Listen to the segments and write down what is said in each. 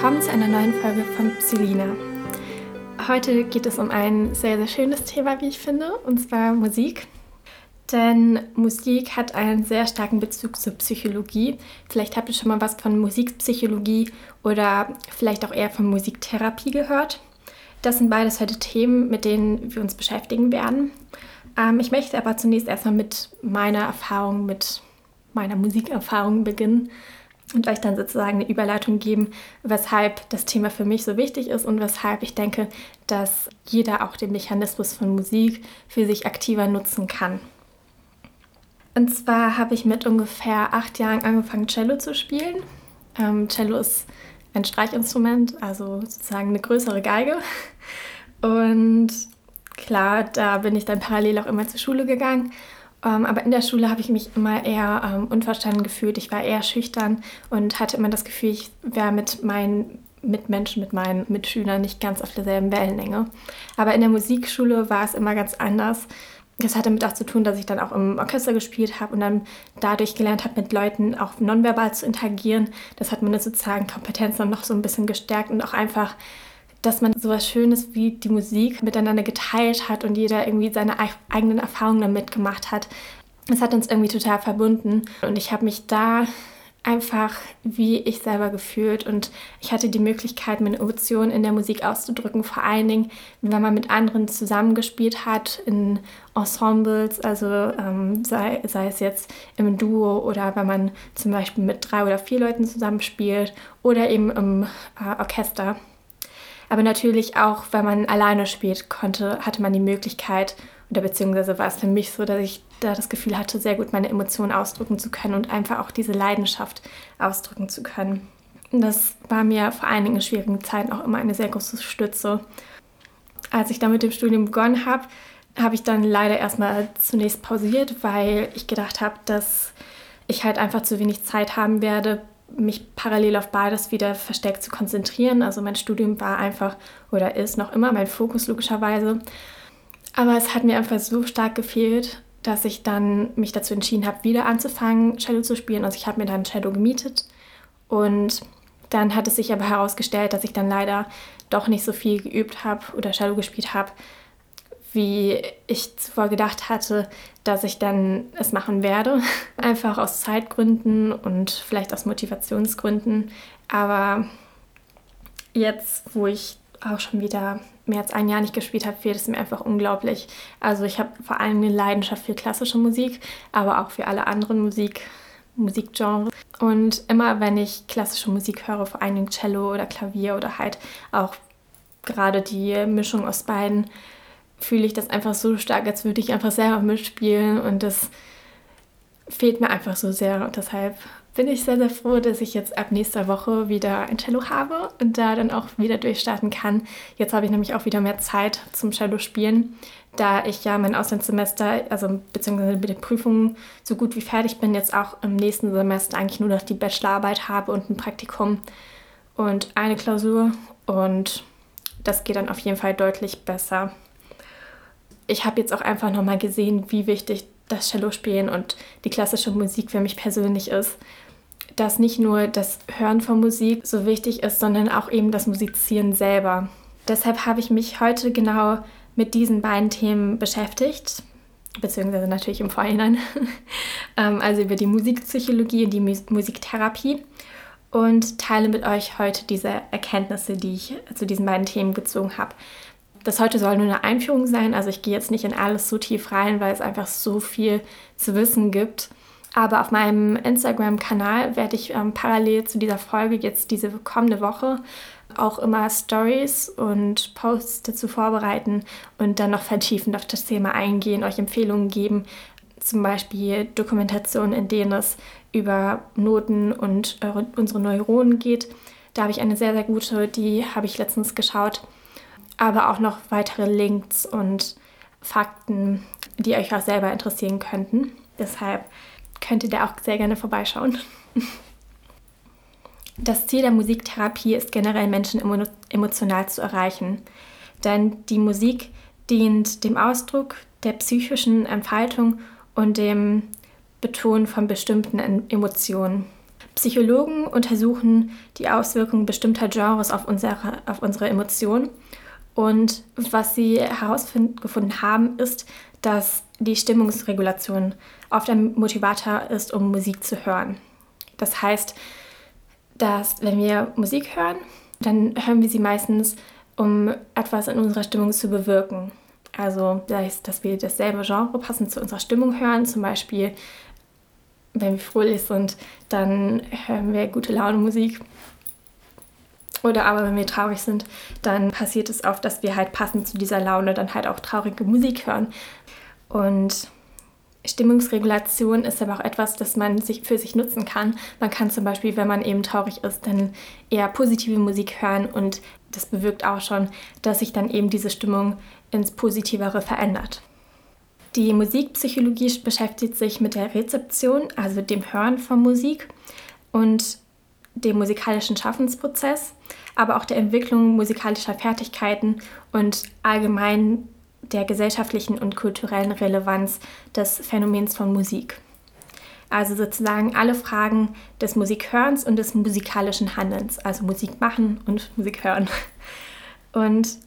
Willkommen zu einer neuen Folge von Psylina. Heute geht es um ein sehr, sehr schönes Thema, wie ich finde, und zwar Musik. Denn Musik hat einen sehr starken Bezug zur Psychologie. Vielleicht habt ihr schon mal was von Musikpsychologie oder vielleicht auch eher von Musiktherapie gehört. Das sind beides heute Themen, mit denen wir uns beschäftigen werden. Ähm, ich möchte aber zunächst erstmal mit meiner Erfahrung, mit meiner Musikerfahrung beginnen und euch dann sozusagen eine Überleitung geben, weshalb das Thema für mich so wichtig ist und weshalb ich denke, dass jeder auch den Mechanismus von Musik für sich aktiver nutzen kann. Und zwar habe ich mit ungefähr acht Jahren angefangen, Cello zu spielen. Ähm, Cello ist ein Streichinstrument, also sozusagen eine größere Geige. Und klar, da bin ich dann parallel auch immer zur Schule gegangen ähm, aber in der Schule habe ich mich immer eher ähm, unverstanden gefühlt. Ich war eher schüchtern und hatte immer das Gefühl, ich wäre mit meinen Mitmenschen, mit meinen Mitschülern nicht ganz auf derselben Wellenlänge. Aber in der Musikschule war es immer ganz anders. Das hatte damit auch zu tun, dass ich dann auch im Orchester gespielt habe und dann dadurch gelernt habe, mit Leuten auch nonverbal zu interagieren. Das hat meine sozialen Kompetenzen noch so ein bisschen gestärkt und auch einfach dass man sowas Schönes wie die Musik miteinander geteilt hat und jeder irgendwie seine eigenen Erfahrungen damit gemacht hat. Das hat uns irgendwie total verbunden und ich habe mich da einfach wie ich selber gefühlt und ich hatte die Möglichkeit, meine Emotionen in der Musik auszudrücken, vor allen Dingen, wenn man mit anderen zusammengespielt hat in Ensembles, also ähm, sei, sei es jetzt im Duo oder wenn man zum Beispiel mit drei oder vier Leuten zusammenspielt oder eben im äh, Orchester. Aber natürlich auch, wenn man alleine spielt konnte, hatte man die Möglichkeit, oder beziehungsweise war es für mich so, dass ich da das Gefühl hatte, sehr gut meine Emotionen ausdrücken zu können und einfach auch diese Leidenschaft ausdrücken zu können. Das war mir vor in schwierigen Zeiten auch immer eine sehr große Stütze. Als ich dann mit dem Studium begonnen habe, habe ich dann leider erstmal zunächst pausiert, weil ich gedacht habe, dass ich halt einfach zu wenig Zeit haben werde, mich parallel auf beides wieder verstärkt zu konzentrieren. Also mein Studium war einfach oder ist noch immer mein Fokus logischerweise. Aber es hat mir einfach so stark gefehlt, dass ich dann mich dazu entschieden habe, wieder anzufangen, Cello zu spielen. Also ich habe mir dann Cello gemietet und dann hat es sich aber herausgestellt, dass ich dann leider doch nicht so viel geübt habe oder Cello gespielt habe, wie ich zuvor gedacht hatte, dass ich dann es machen werde. Einfach aus Zeitgründen und vielleicht aus Motivationsgründen. Aber jetzt, wo ich auch schon wieder mehr als ein Jahr nicht gespielt habe, fehlt es mir einfach unglaublich. Also ich habe vor allem eine Leidenschaft für klassische Musik, aber auch für alle anderen Musik, Musikgenres. Und immer wenn ich klassische Musik höre, vor allem Cello oder Klavier oder halt auch gerade die Mischung aus beiden, fühle ich das einfach so stark, als würde ich einfach selber mitspielen und das fehlt mir einfach so sehr. Und deshalb bin ich sehr, sehr froh, dass ich jetzt ab nächster Woche wieder ein Cello habe und da dann auch wieder durchstarten kann. Jetzt habe ich nämlich auch wieder mehr Zeit zum Cello spielen, da ich ja mein Auslandssemester, also beziehungsweise mit den Prüfungen so gut wie fertig bin, jetzt auch im nächsten Semester eigentlich nur noch die Bachelorarbeit habe und ein Praktikum und eine Klausur. Und das geht dann auf jeden Fall deutlich besser ich habe jetzt auch einfach nochmal gesehen, wie wichtig das Cello-Spielen und die klassische Musik für mich persönlich ist. Dass nicht nur das Hören von Musik so wichtig ist, sondern auch eben das Musizieren selber. Deshalb habe ich mich heute genau mit diesen beiden Themen beschäftigt, beziehungsweise natürlich im Vorhinein. Ähm, also über die Musikpsychologie und die Musiktherapie und teile mit euch heute diese Erkenntnisse, die ich zu diesen beiden Themen gezogen habe das heute soll nur eine Einführung sein. Also ich gehe jetzt nicht in alles so tief rein, weil es einfach so viel zu wissen gibt. Aber auf meinem Instagram-Kanal werde ich ähm, parallel zu dieser Folge jetzt diese kommende Woche auch immer Stories und Posts dazu vorbereiten und dann noch vertiefend auf das Thema eingehen, euch Empfehlungen geben, zum Beispiel Dokumentationen, in denen es über Noten und äh, unsere Neuronen geht. Da habe ich eine sehr, sehr gute, die habe ich letztens geschaut aber auch noch weitere Links und Fakten, die euch auch selber interessieren könnten. Deshalb könnt ihr da auch sehr gerne vorbeischauen. Das Ziel der Musiktherapie ist generell Menschen emotional zu erreichen, denn die Musik dient dem Ausdruck der psychischen Entfaltung und dem Betonen von bestimmten Emotionen. Psychologen untersuchen die Auswirkungen bestimmter Genres auf unsere, auf unsere Emotionen. Und was sie herausgefunden haben, ist, dass die Stimmungsregulation oft ein Motivator ist, um Musik zu hören. Das heißt, dass wenn wir Musik hören, dann hören wir sie meistens, um etwas in unserer Stimmung zu bewirken. Also, dass wir dasselbe Genre passend zu unserer Stimmung hören, zum Beispiel wenn wir fröhlich sind, dann hören wir gute Laune Musik. Oder aber wenn wir traurig sind, dann passiert es oft, dass wir halt passend zu dieser Laune dann halt auch traurige Musik hören. Und Stimmungsregulation ist aber auch etwas, das man sich für sich nutzen kann. Man kann zum Beispiel, wenn man eben traurig ist, dann eher positive Musik hören und das bewirkt auch schon, dass sich dann eben diese Stimmung ins Positivere verändert. Die Musikpsychologie beschäftigt sich mit der Rezeption, also dem Hören von Musik und dem musikalischen Schaffensprozess, aber auch der Entwicklung musikalischer Fertigkeiten und allgemein der gesellschaftlichen und kulturellen Relevanz des Phänomens von Musik. Also sozusagen alle Fragen des Musikhörens und des musikalischen Handelns, also Musik machen und Musik hören. Und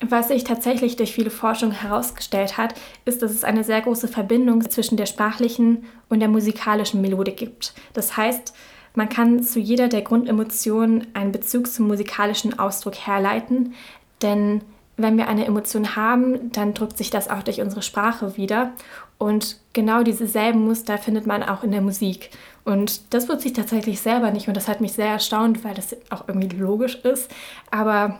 was sich tatsächlich durch viele Forschung herausgestellt hat, ist, dass es eine sehr große Verbindung zwischen der sprachlichen und der musikalischen Melodik gibt. Das heißt, man kann zu jeder der Grundemotionen einen Bezug zum musikalischen Ausdruck herleiten, denn wenn wir eine Emotion haben, dann drückt sich das auch durch unsere Sprache wieder. Und genau dieselben Muster findet man auch in der Musik. Und das wusste ich tatsächlich selber nicht und das hat mich sehr erstaunt, weil das auch irgendwie logisch ist. Aber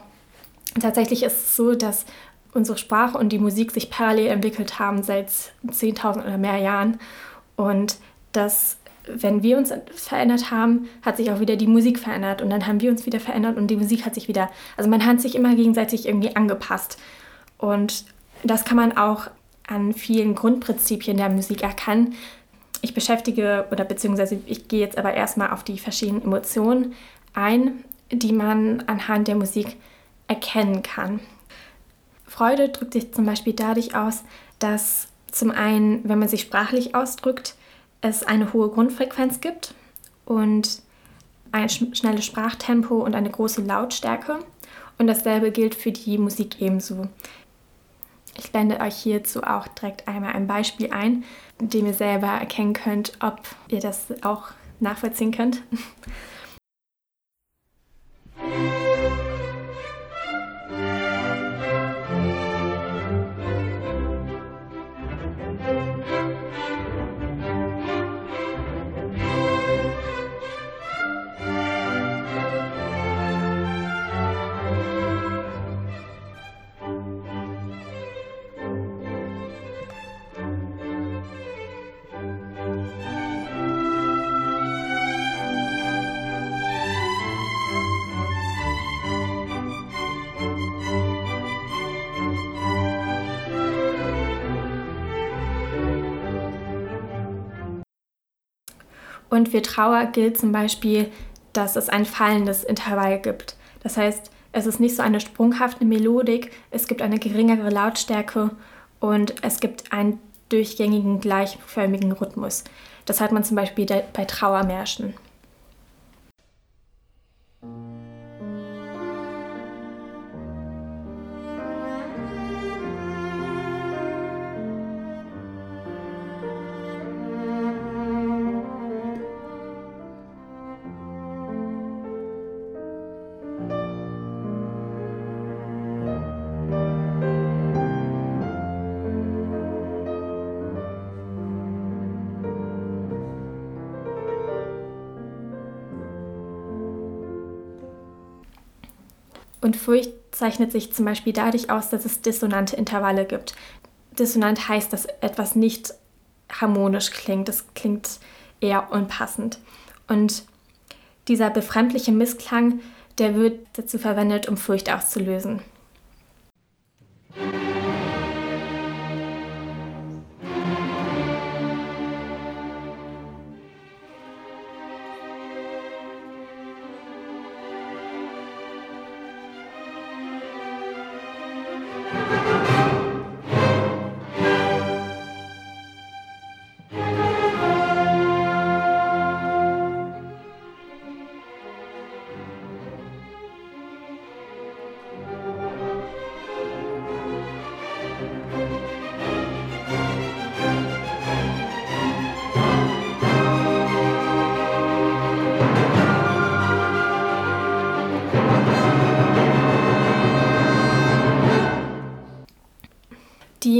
tatsächlich ist es so, dass unsere Sprache und die Musik sich parallel entwickelt haben seit 10.000 oder mehr Jahren und dass wenn wir uns verändert haben, hat sich auch wieder die Musik verändert und dann haben wir uns wieder verändert und die Musik hat sich wieder, also man hat sich immer gegenseitig irgendwie angepasst und das kann man auch an vielen Grundprinzipien der Musik erkennen. Ich beschäftige oder beziehungsweise ich gehe jetzt aber erstmal auf die verschiedenen Emotionen ein, die man anhand der Musik erkennen kann. Freude drückt sich zum Beispiel dadurch aus, dass zum einen, wenn man sich sprachlich ausdrückt, es eine hohe Grundfrequenz gibt und ein schnelles Sprachtempo und eine große Lautstärke. Und dasselbe gilt für die Musik ebenso. Ich blende euch hierzu auch direkt einmal ein Beispiel ein, in dem ihr selber erkennen könnt, ob ihr das auch nachvollziehen könnt. Und für Trauer gilt zum Beispiel, dass es ein fallendes Intervall gibt. Das heißt, es ist nicht so eine sprunghafte Melodik, es gibt eine geringere Lautstärke und es gibt einen durchgängigen gleichförmigen Rhythmus. Das hat man zum Beispiel bei Trauermärschen. Und Furcht zeichnet sich zum Beispiel dadurch aus, dass es dissonante Intervalle gibt. Dissonant heißt, dass etwas nicht harmonisch klingt. Das klingt eher unpassend. Und dieser befremdliche Missklang, der wird dazu verwendet, um Furcht auszulösen.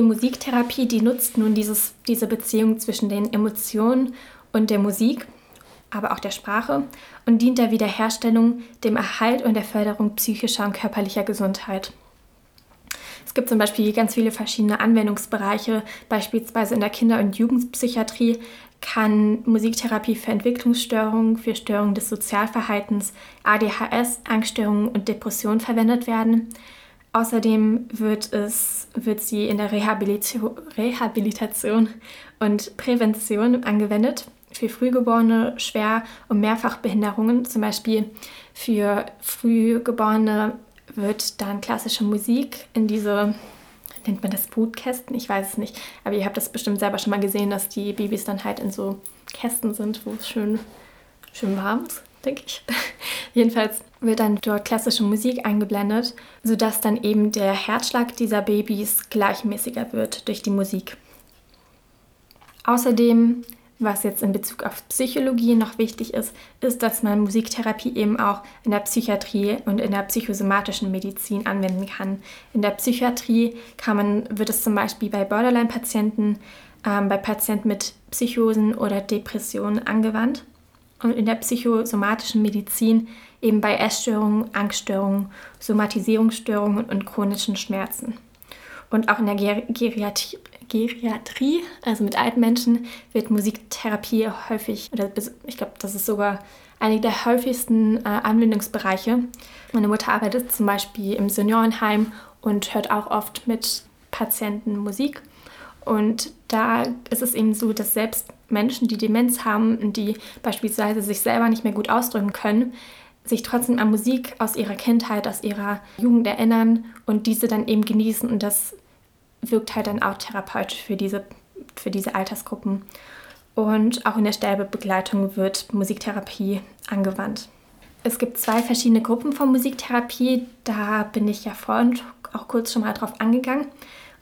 Musiktherapie, die nutzt nun dieses, diese Beziehung zwischen den Emotionen und der Musik, aber auch der Sprache und dient der Wiederherstellung, dem Erhalt und der Förderung psychischer und körperlicher Gesundheit. Es gibt zum Beispiel ganz viele verschiedene Anwendungsbereiche, beispielsweise in der Kinder- und Jugendpsychiatrie kann Musiktherapie für Entwicklungsstörungen, für Störungen des Sozialverhaltens, ADHS, Angststörungen und Depressionen verwendet werden. Außerdem wird, es, wird sie in der Rehabilitation, Rehabilitation und Prävention angewendet für Frühgeborene, Schwer- und Mehrfachbehinderungen. Zum Beispiel für Frühgeborene wird dann klassische Musik in diese, nennt man das Brutkästen? Ich weiß es nicht. Aber ihr habt das bestimmt selber schon mal gesehen, dass die Babys dann halt in so Kästen sind, wo es schön, schön warm ist denke ich. Jedenfalls wird dann dort klassische Musik eingeblendet, sodass dann eben der Herzschlag dieser Babys gleichmäßiger wird durch die Musik. Außerdem, was jetzt in Bezug auf Psychologie noch wichtig ist, ist, dass man Musiktherapie eben auch in der Psychiatrie und in der psychosomatischen Medizin anwenden kann. In der Psychiatrie kann man, wird es zum Beispiel bei Borderline-Patienten, ähm, bei Patienten mit Psychosen oder Depressionen angewandt und in der psychosomatischen Medizin eben bei Essstörungen, Angststörungen, Somatisierungsstörungen und chronischen Schmerzen. Und auch in der Ger Geriatrie, Geriatrie, also mit alten Menschen, wird Musiktherapie häufig, oder ich glaube, das ist sogar einer der häufigsten äh, Anwendungsbereiche. Meine Mutter arbeitet zum Beispiel im Seniorenheim und hört auch oft mit Patienten Musik. Und da ist es eben so, dass selbst Menschen, die Demenz haben und die beispielsweise sich selber nicht mehr gut ausdrücken können, sich trotzdem an Musik aus ihrer Kindheit, aus ihrer Jugend erinnern und diese dann eben genießen. Und das wirkt halt dann auch therapeutisch für diese, für diese Altersgruppen. Und auch in der Sterbebegleitung wird Musiktherapie angewandt. Es gibt zwei verschiedene Gruppen von Musiktherapie. Da bin ich ja vorhin auch kurz schon mal drauf angegangen.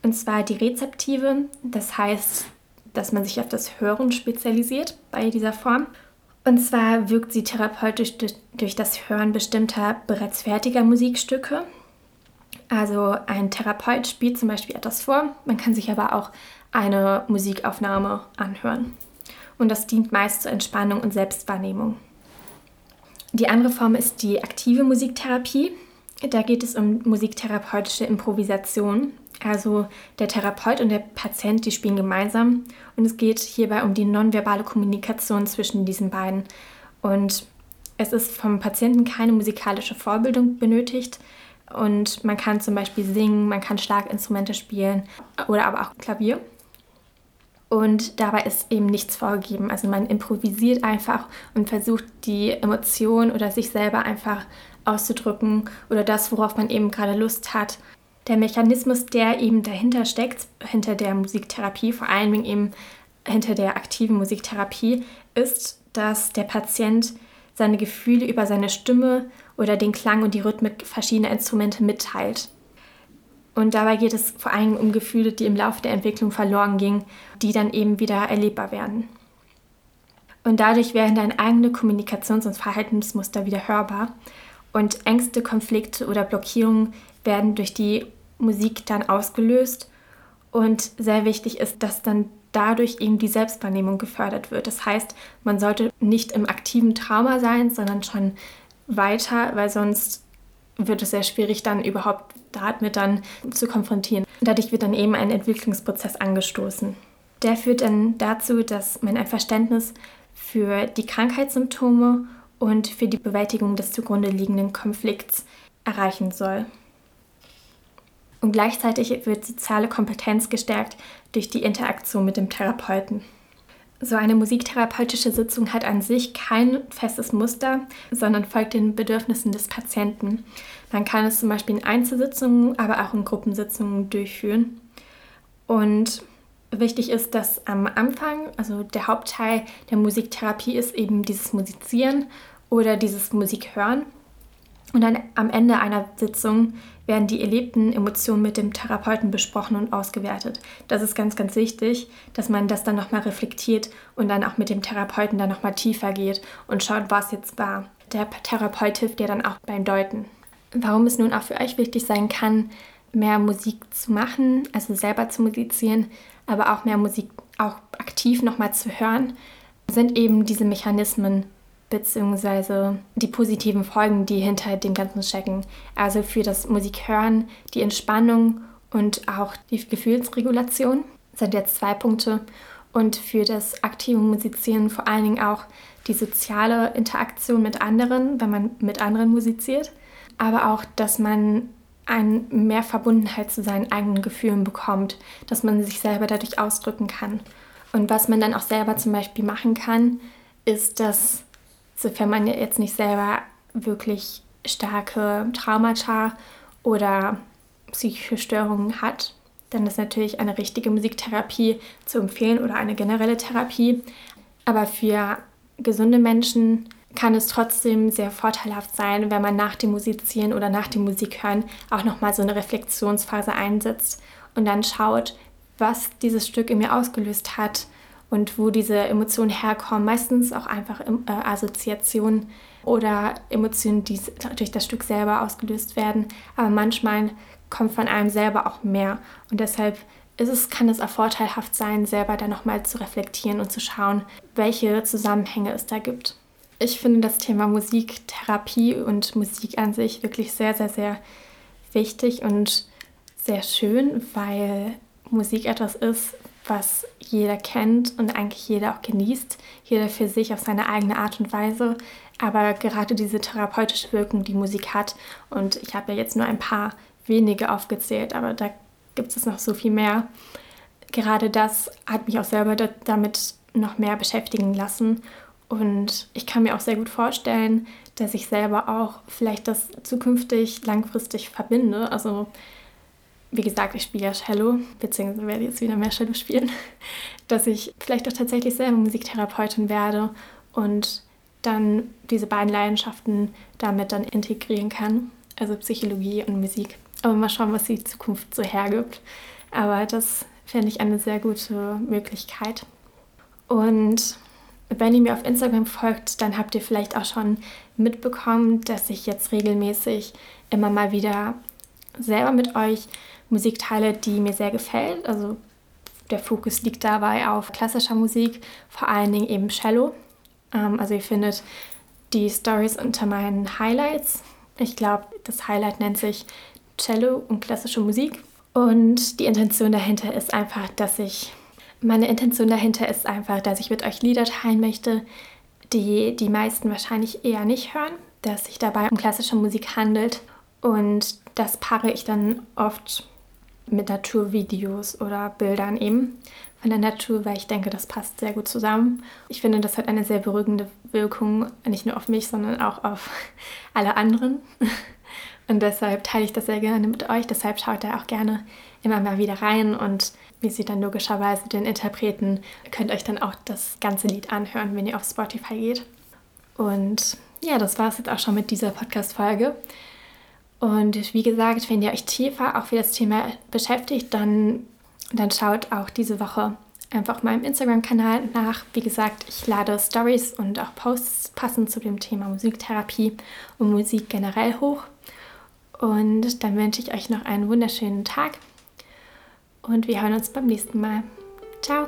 Und zwar die rezeptive, das heißt, dass man sich auf das Hören spezialisiert bei dieser Form. Und zwar wirkt sie therapeutisch durch das Hören bestimmter bereits fertiger Musikstücke. Also ein Therapeut spielt zum Beispiel etwas vor, man kann sich aber auch eine Musikaufnahme anhören. Und das dient meist zur Entspannung und Selbstwahrnehmung. Die andere Form ist die aktive Musiktherapie. Da geht es um musiktherapeutische Improvisation. Also der Therapeut und der Patient, die spielen gemeinsam und es geht hierbei um die nonverbale Kommunikation zwischen diesen beiden. Und es ist vom Patienten keine musikalische Vorbildung benötigt und man kann zum Beispiel singen, man kann Schlaginstrumente spielen oder aber auch Klavier. Und dabei ist eben nichts vorgegeben. Also man improvisiert einfach und versucht die Emotion oder sich selber einfach auszudrücken oder das, worauf man eben gerade Lust hat. Der Mechanismus, der eben dahinter steckt, hinter der Musiktherapie, vor allen Dingen eben hinter der aktiven Musiktherapie, ist, dass der Patient seine Gefühle über seine Stimme oder den Klang und die Rhythmik verschiedener Instrumente mitteilt. Und dabei geht es vor allem um Gefühle, die im Laufe der Entwicklung verloren gingen, die dann eben wieder erlebbar werden. Und dadurch werden dann eigene Kommunikations- und Verhaltensmuster wieder hörbar und Ängste, Konflikte oder Blockierungen werden durch die Musik dann ausgelöst. Und sehr wichtig ist, dass dann dadurch eben die Selbstwahrnehmung gefördert wird. Das heißt, man sollte nicht im aktiven Trauma sein, sondern schon weiter, weil sonst wird es sehr schwierig, dann überhaupt damit dann zu konfrontieren. Dadurch wird dann eben ein Entwicklungsprozess angestoßen. Der führt dann dazu, dass man ein Verständnis für die Krankheitssymptome und für die Bewältigung des zugrunde liegenden Konflikts erreichen soll. Und gleichzeitig wird soziale Kompetenz gestärkt durch die Interaktion mit dem Therapeuten. So eine musiktherapeutische Sitzung hat an sich kein festes Muster, sondern folgt den Bedürfnissen des Patienten. Man kann es zum Beispiel in Einzelsitzungen, aber auch in Gruppensitzungen durchführen. Und wichtig ist, dass am Anfang, also der Hauptteil der Musiktherapie ist eben dieses Musizieren oder dieses Musikhören. Und dann am Ende einer Sitzung werden die erlebten Emotionen mit dem Therapeuten besprochen und ausgewertet. Das ist ganz, ganz wichtig, dass man das dann nochmal reflektiert und dann auch mit dem Therapeuten dann nochmal tiefer geht und schaut, was jetzt war. Der Therapeut hilft dir dann auch beim Deuten. Warum es nun auch für euch wichtig sein kann, mehr Musik zu machen, also selber zu musizieren, aber auch mehr Musik auch aktiv nochmal zu hören, sind eben diese Mechanismen beziehungsweise die positiven Folgen, die hinter dem Ganzen stecken. Also für das Musikhören, die Entspannung und auch die Gefühlsregulation sind jetzt zwei Punkte. Und für das aktive Musizieren vor allen Dingen auch die soziale Interaktion mit anderen, wenn man mit anderen musiziert. Aber auch, dass man ein mehr Verbundenheit zu seinen eigenen Gefühlen bekommt, dass man sich selber dadurch ausdrücken kann. Und was man dann auch selber zum Beispiel machen kann, ist, dass, sofern man jetzt nicht selber wirklich starke Traumata oder psychische Störungen hat, dann ist natürlich eine richtige Musiktherapie zu empfehlen oder eine generelle Therapie. Aber für gesunde Menschen kann es trotzdem sehr vorteilhaft sein, wenn man nach dem Musizieren oder nach dem Musikhören auch nochmal so eine Reflexionsphase einsetzt und dann schaut, was dieses Stück in mir ausgelöst hat und wo diese Emotionen herkommen. Meistens auch einfach äh, Assoziationen oder Emotionen, die durch das Stück selber ausgelöst werden. Aber manchmal kommt von einem selber auch mehr. Und deshalb ist es, kann es auch vorteilhaft sein, selber dann nochmal zu reflektieren und zu schauen, welche Zusammenhänge es da gibt. Ich finde das Thema Musiktherapie und Musik an sich wirklich sehr, sehr, sehr wichtig und sehr schön, weil Musik etwas ist, was jeder kennt und eigentlich jeder auch genießt, jeder für sich auf seine eigene Art und Weise. Aber gerade diese therapeutische Wirkung, die Musik hat, und ich habe ja jetzt nur ein paar wenige aufgezählt, aber da gibt es noch so viel mehr. Gerade das hat mich auch selber damit noch mehr beschäftigen lassen. Und ich kann mir auch sehr gut vorstellen, dass ich selber auch vielleicht das zukünftig langfristig verbinde. Also wie gesagt, ich spiele ja Cello, beziehungsweise werde jetzt wieder mehr Cello spielen, dass ich vielleicht auch tatsächlich selber Musiktherapeutin werde und dann diese beiden Leidenschaften damit dann integrieren kann, also Psychologie und Musik. Aber mal schauen, was die Zukunft so hergibt. Aber das fände ich eine sehr gute Möglichkeit. Und wenn ihr mir auf Instagram folgt, dann habt ihr vielleicht auch schon mitbekommen, dass ich jetzt regelmäßig immer mal wieder selber mit euch Musik teile, die mir sehr gefällt. Also der Fokus liegt dabei auf klassischer Musik, vor allen Dingen eben Cello. Ähm, also ihr findet die Stories unter meinen Highlights. Ich glaube, das Highlight nennt sich Cello und klassische Musik. Und die Intention dahinter ist einfach, dass ich, meine Intention dahinter ist einfach, dass ich mit euch Lieder teilen möchte, die die meisten wahrscheinlich eher nicht hören, dass sich dabei um klassische Musik handelt. Und das paare ich dann oft mit Naturvideos oder Bildern eben von der Natur, weil ich denke, das passt sehr gut zusammen. Ich finde, das hat eine sehr beruhigende Wirkung, nicht nur auf mich, sondern auch auf alle anderen. Und deshalb teile ich das sehr gerne mit euch. Deshalb schaut da auch gerne immer mal wieder rein und wie sieht dann logischerweise den Interpreten. Könnt euch dann auch das ganze Lied anhören, wenn ihr auf Spotify geht. Und ja, das war es jetzt auch schon mit dieser Podcast-Folge. Und wie gesagt, wenn ihr euch tiefer auch für das Thema beschäftigt, dann, dann schaut auch diese Woche einfach meinem Instagram-Kanal nach. Wie gesagt, ich lade Stories und auch Posts passend zu dem Thema Musiktherapie und Musik generell hoch. Und dann wünsche ich euch noch einen wunderschönen Tag und wir hören uns beim nächsten Mal. Ciao!